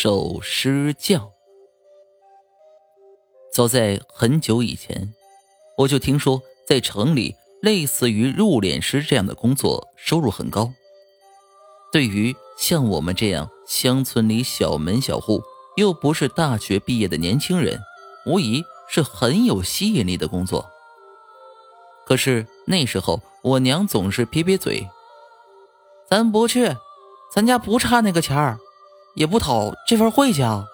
守尸匠。早在很久以前，我就听说，在城里，类似于入殓师这样的工作，收入很高。对于像我们这样乡村里小门小户，又不是大学毕业的年轻人，无疑是很有吸引力的工作。可是那时候，我娘总是撇撇嘴：“咱不去，咱家不差那个钱儿，也不讨这份晦气啊。”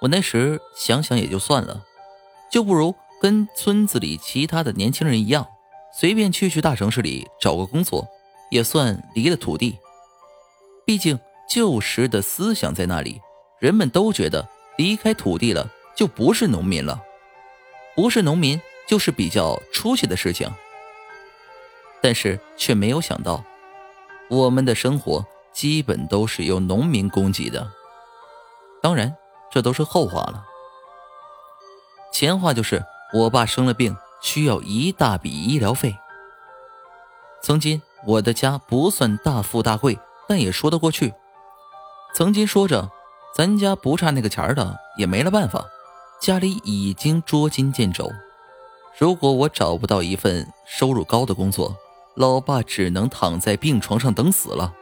我那时想想也就算了，就不如跟村子里其他的年轻人一样，随便去去大城市里找个工作。也算离了土地，毕竟旧时的思想在那里，人们都觉得离开土地了就不是农民了，不是农民就是比较出息的事情。但是却没有想到，我们的生活基本都是由农民供给的。当然，这都是后话了。前话就是我爸生了病，需要一大笔医疗费。曾经。我的家不算大富大贵，但也说得过去。曾经说着，咱家不差那个钱的，也没了办法。家里已经捉襟见肘，如果我找不到一份收入高的工作，老爸只能躺在病床上等死了。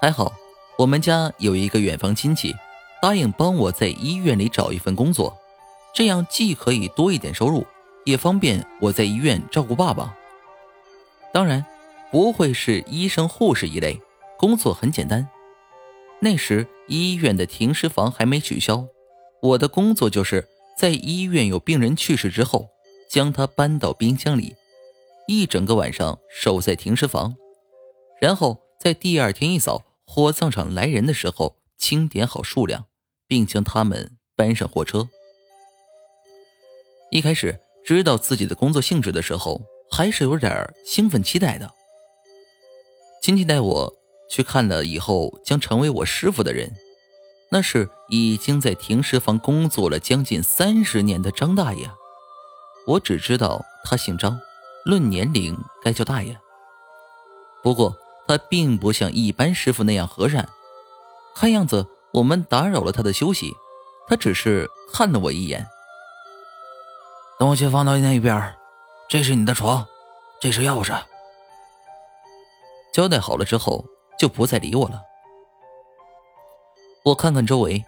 还好，我们家有一个远房亲戚，答应帮我在医院里找一份工作，这样既可以多一点收入，也方便我在医院照顾爸爸。当然，不会是医生、护士一类，工作很简单。那时医院的停尸房还没取消，我的工作就是在医院有病人去世之后，将他搬到冰箱里，一整个晚上守在停尸房，然后在第二天一早火葬场来人的时候清点好数量，并将他们搬上货车。一开始知道自己的工作性质的时候。还是有点兴奋期待的。亲戚带我去看了以后将成为我师傅的人，那是已经在停尸房工作了将近三十年的张大爷。我只知道他姓张，论年龄该叫大爷。不过他并不像一般师傅那样和善，看样子我们打扰了他的休息，他只是看了我一眼。东西放到那一边。这是你的床，这是钥匙。交代好了之后，就不再理我了。我看看周围，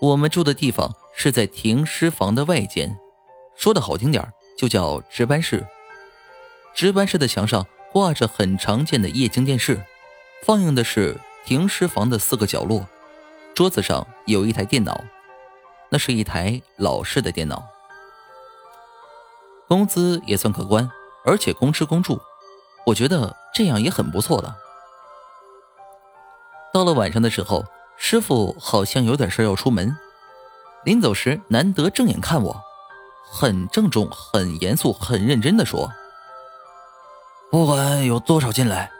我们住的地方是在停尸房的外间，说的好听点就叫值班室。值班室的墙上挂着很常见的液晶电视，放映的是停尸房的四个角落。桌子上有一台电脑，那是一台老式的电脑。工资也算可观，而且公吃公住，我觉得这样也很不错了。到了晚上的时候，师傅好像有点事要出门，临走时难得正眼看我，很郑重、很严肃、很认真的说：“不管有多少进来，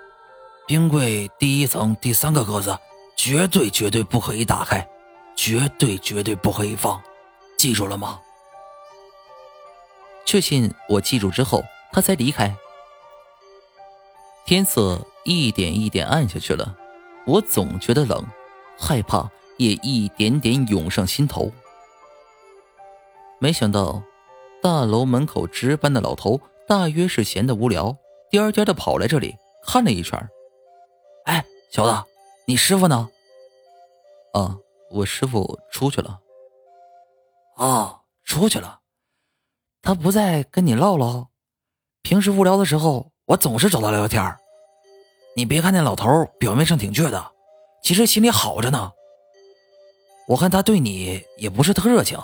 冰柜第一层第三个格子绝对绝对不可以打开，绝对绝对不可以放，记住了吗？”确信我记住之后，他才离开。天色一点一点暗下去了，我总觉得冷，害怕也一点点涌上心头。没想到，大楼门口值班的老头大约是闲得无聊，颠颠的跑来这里看了一圈。哎，小子，你师傅呢？啊，我师傅出去了。哦，出去了。他不在跟你唠唠，平时无聊的时候，我总是找他聊聊天你别看那老头表面上挺倔的，其实心里好着呢。我看他对你也不是特热情，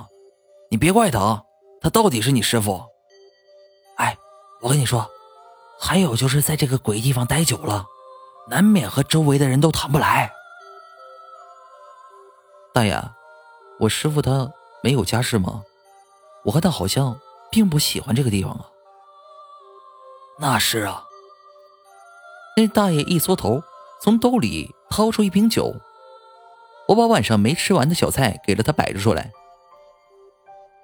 你别怪他啊，他到底是你师傅。哎，我跟你说，还有就是在这个鬼地方待久了，难免和周围的人都谈不来。大爷，我师傅他没有家室吗？我看他好像。并不喜欢这个地方啊。那是啊。那大爷一缩头，从兜里掏出一瓶酒。我把晚上没吃完的小菜给了他摆着出来。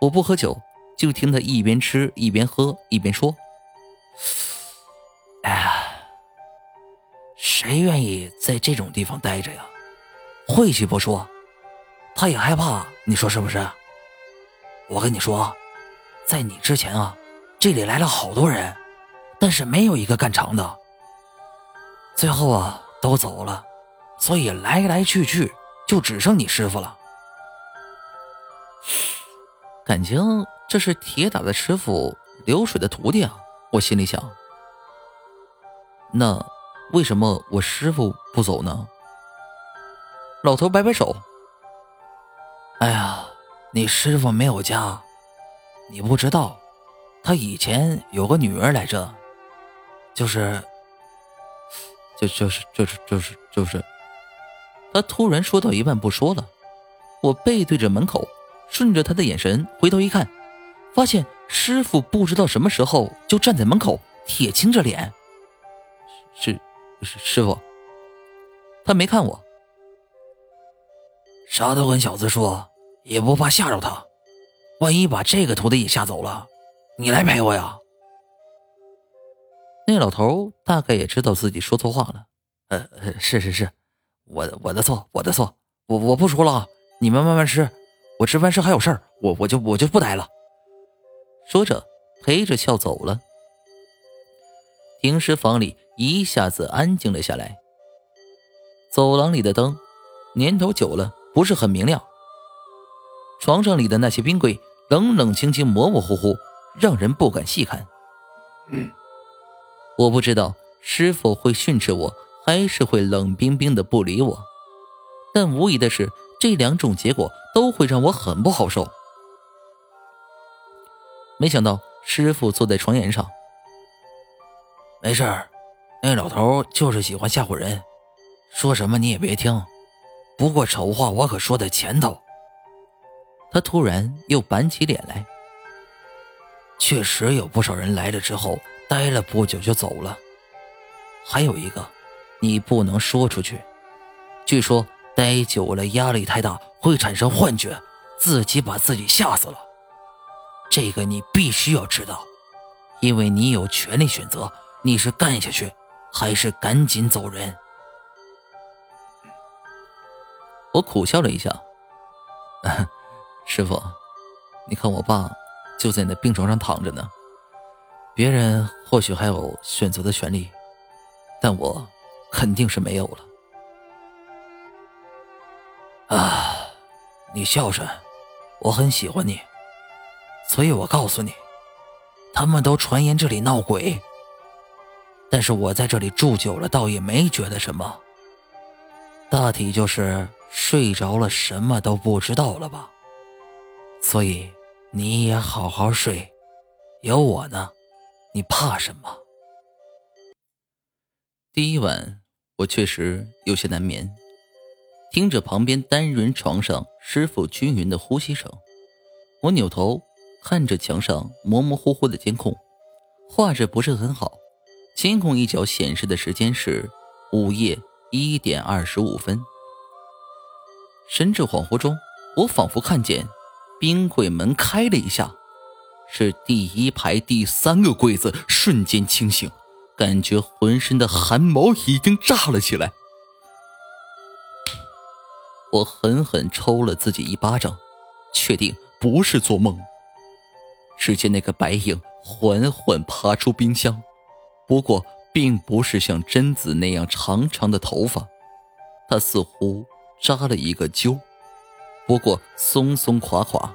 我不喝酒，就听他一边吃一边喝一边说：“谁愿意在这种地方待着呀？晦气不说，他也害怕，你说是不是？我跟你说，在你之前啊，这里来了好多人，但是没有一个干长的。最后啊，都走了，所以来来去去就只剩你师傅了。感情这是铁打的师傅，流水的徒弟啊！我心里想。那为什么我师傅不走呢？老头摆摆手：“哎呀，你师傅没有家，你不知道，他以前有个女儿来着，就是，就就是就是就是就是。”他突然说到一半不说了，我背对着门口，顺着他的眼神回头一看，发现师傅不知道什么时候就站在门口，铁青着脸。是，师师傅。他没看我，啥都跟小子说，也不怕吓着他。万一把这个徒弟也吓走了，你来陪我呀？那老头大概也知道自己说错话了。呃，是是是，我我的错，我的错，我我不说了，你们慢慢吃，我吃饭时还有事儿，我我就我就不待了。说着，陪着笑走了。停尸房里。一下子安静了下来。走廊里的灯，年头久了不是很明亮。床上里的那些冰柜，冷冷清清、模模糊糊，让人不敢细看。我不知道师傅会训斥我，还是会冷冰冰的不理我。但无疑的是，这两种结果都会让我很不好受。没想到师傅坐在床沿上，没事儿。那老头就是喜欢吓唬人，说什么你也别听。不过丑话我可说在前头。他突然又板起脸来。确实有不少人来了之后待了不久就走了，还有一个，你不能说出去。据说待久了压力太大会产生幻觉，自己把自己吓死了。这个你必须要知道，因为你有权利选择，你是干下去。还是赶紧走人。我苦笑了一下，师傅，你看我爸就在那病床上躺着呢，别人或许还有选择的权利，但我肯定是没有了。啊，你孝顺，我很喜欢你，所以我告诉你，他们都传言这里闹鬼。但是我在这里住久了，倒也没觉得什么。大体就是睡着了，什么都不知道了吧。所以你也好好睡，有我呢，你怕什么？第一晚我确实有些难眠，听着旁边单人床上师傅均匀的呼吸声，我扭头看着墙上模模糊糊的监控，画质不是很好。监控一角显示的时间是午夜一点二十五分。神志恍惚中，我仿佛看见冰柜门开了一下，是第一排第三个柜子瞬间清醒，感觉浑身的汗毛已经炸了起来。我狠狠抽了自己一巴掌，确定不是做梦。只见那个白影缓缓爬出冰箱。不过，并不是像贞子那样长长的头发，她似乎扎了一个揪，不过松松垮垮，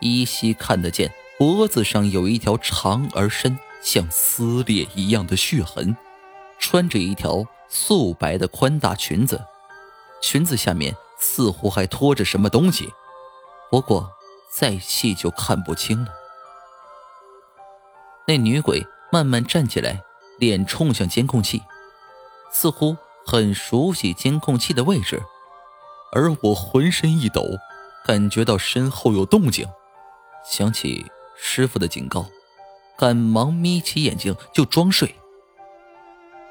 依稀看得见脖子上有一条长而深、像撕裂一样的血痕。穿着一条素白的宽大裙子，裙子下面似乎还拖着什么东西，不过再细就看不清了。那女鬼慢慢站起来。脸冲向监控器，似乎很熟悉监控器的位置，而我浑身一抖，感觉到身后有动静，想起师傅的警告，赶忙眯起眼睛就装睡。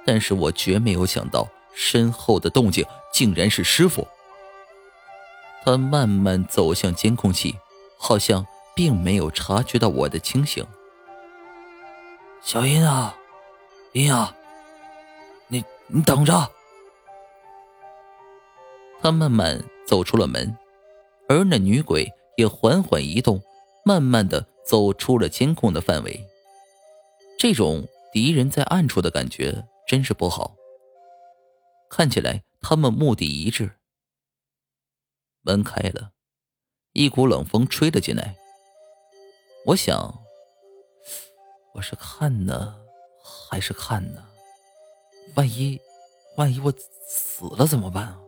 但是我绝没有想到身后的动静竟然是师傅。他慢慢走向监控器，好像并没有察觉到我的清醒。小英啊。林啊，你你等着！他慢慢走出了门，而那女鬼也缓缓移动，慢慢的走出了监控的范围。这种敌人在暗处的感觉真是不好。看起来他们目的一致。门开了，一股冷风吹了进来。我想，我是看呢，还是看呢？万一，万一我死了怎么办啊？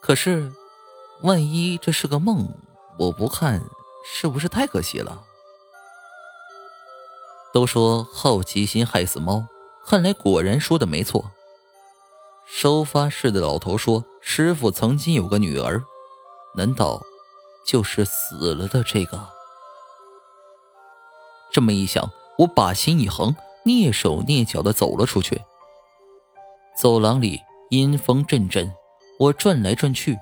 可是，万一这是个梦，我不看是不是太可惜了？都说好奇心害死猫，看来果然说的没错。收发室的老头说：“师傅曾经有个女儿，难道就是死了的这个？”这么一想，我把心一横，蹑手蹑脚的走了出去。走廊里阴风阵阵，我转来转去，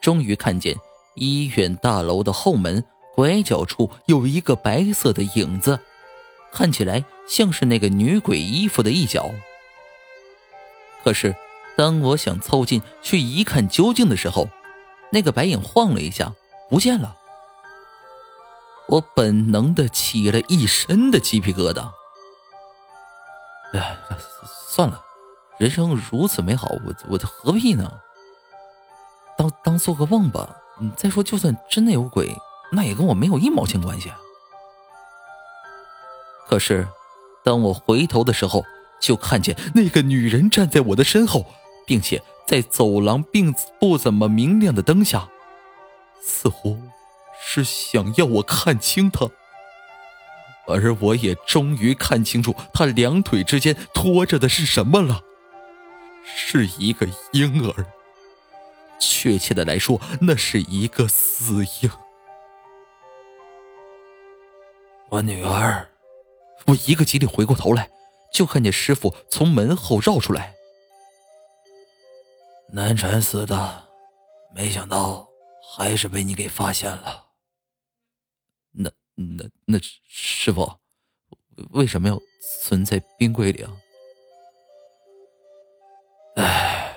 终于看见医院大楼的后门拐角处有一个白色的影子，看起来像是那个女鬼衣服的一角。可是。当我想凑近去一看究竟的时候，那个白影晃了一下，不见了。我本能的起了一身的鸡皮疙瘩。哎，算了，人生如此美好，我我何必呢？当当做个梦吧。你再说，就算真的有鬼，那也跟我没有一毛钱关系。可是，当我回头的时候，就看见那个女人站在我的身后。并且在走廊并不怎么明亮的灯下，似乎是想要我看清他，而我也终于看清楚他两腿之间拖着的是什么了，是一个婴儿。确切的来说，那是一个死婴。我女儿，我一个机灵回过头来，就看见师傅从门后绕出来。难产死的，没想到还是被你给发现了。那那师傅，为什么要存在冰柜里啊？哎，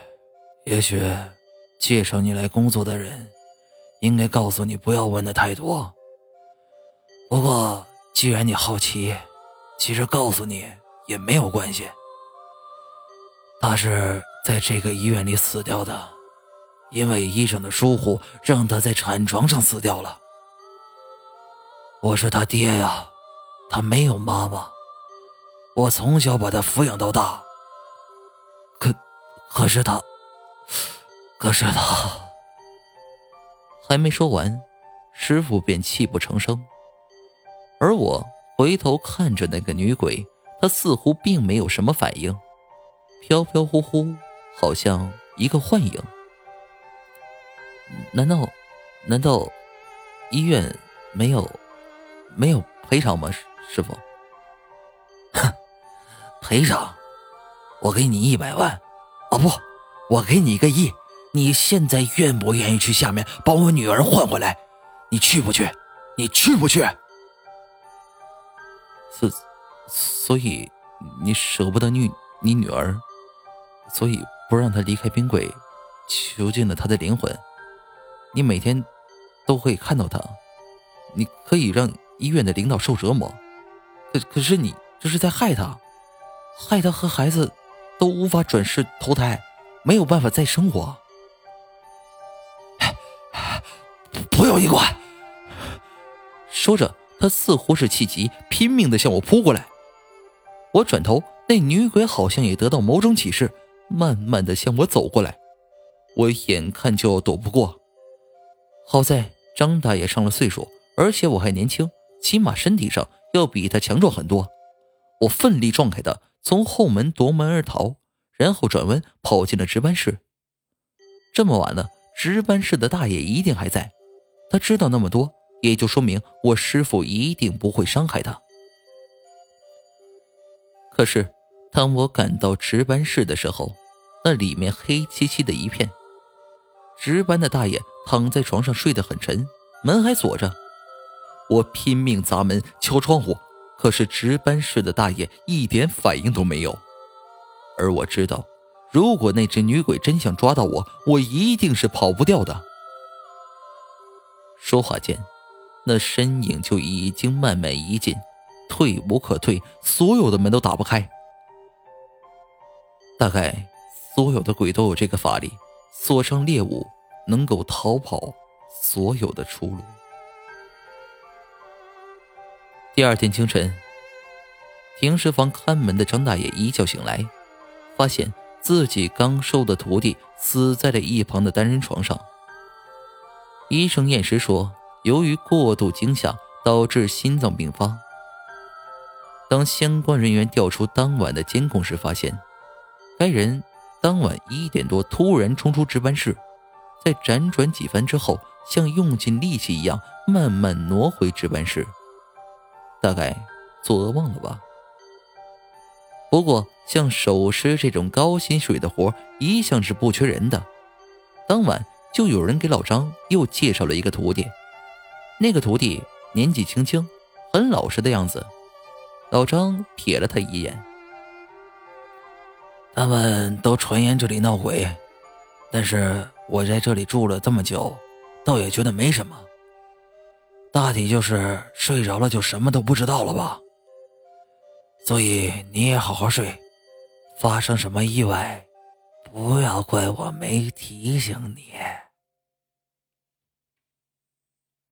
也许介绍你来工作的人应该告诉你不要问的太多。不过既然你好奇，其实告诉你也没有关系。他是。在这个医院里死掉的，因为医生的疏忽，让他在产床上死掉了。我是他爹呀，他没有妈妈，我从小把他抚养到大。可，可是他，可是他，还没说完，师傅便泣不成声。而我回头看着那个女鬼，她似乎并没有什么反应，飘飘忽忽。好像一个幻影。难道，难道医院没有没有赔偿吗？师师傅，哼，赔偿，我给你一百万，哦不，我给你一个亿。你现在愿不愿意去下面把我女儿换回来？你去不去？你去不去？所所以你舍不得你你女儿，所以。不让她离开冰柜，囚禁了她的灵魂。你每天都可以看到他，你可以让医院的领导受折磨。可可是你这是在害他，害他和孩子都无法转世投胎，没有办法再生活。不要你管！说着，他似乎是气急，拼命的向我扑过来。我转头，那女鬼好像也得到某种启示。慢慢的向我走过来，我眼看就要躲不过。好在张大爷上了岁数，而且我还年轻，起码身体上要比他强壮很多。我奋力撞开他，从后门夺门而逃，然后转弯跑进了值班室。这么晚了，值班室的大爷一定还在，他知道那么多，也就说明我师傅一定不会伤害他。可是。当我赶到值班室的时候，那里面黑漆漆的一片。值班的大爷躺在床上睡得很沉，门还锁着。我拼命砸门、敲窗户，可是值班室的大爷一点反应都没有。而我知道，如果那只女鬼真想抓到我，我一定是跑不掉的。说话间，那身影就已经慢慢移近，退无可退，所有的门都打不开。大概所有的鬼都有这个法力，锁上猎物，能够逃跑所有的出路。第二天清晨，停尸房看门的张大爷一觉醒来，发现自己刚收的徒弟死在了一旁的单人床上。医生验尸说，由于过度惊吓导致心脏病发。当相关人员调出当晚的监控时，发现该人当晚一点多突然冲出值班室，在辗转几番之后，像用尽力气一样慢慢挪回值班室。大概做噩梦了吧。不过，像守尸这种高薪水的活一向是不缺人的。当晚就有人给老张又介绍了一个徒弟，那个徒弟年纪轻轻，很老实的样子。老张瞥了他一眼。他们都传言这里闹鬼，但是我在这里住了这么久，倒也觉得没什么。大体就是睡着了就什么都不知道了吧，所以你也好好睡，发生什么意外，不要怪我没提醒你。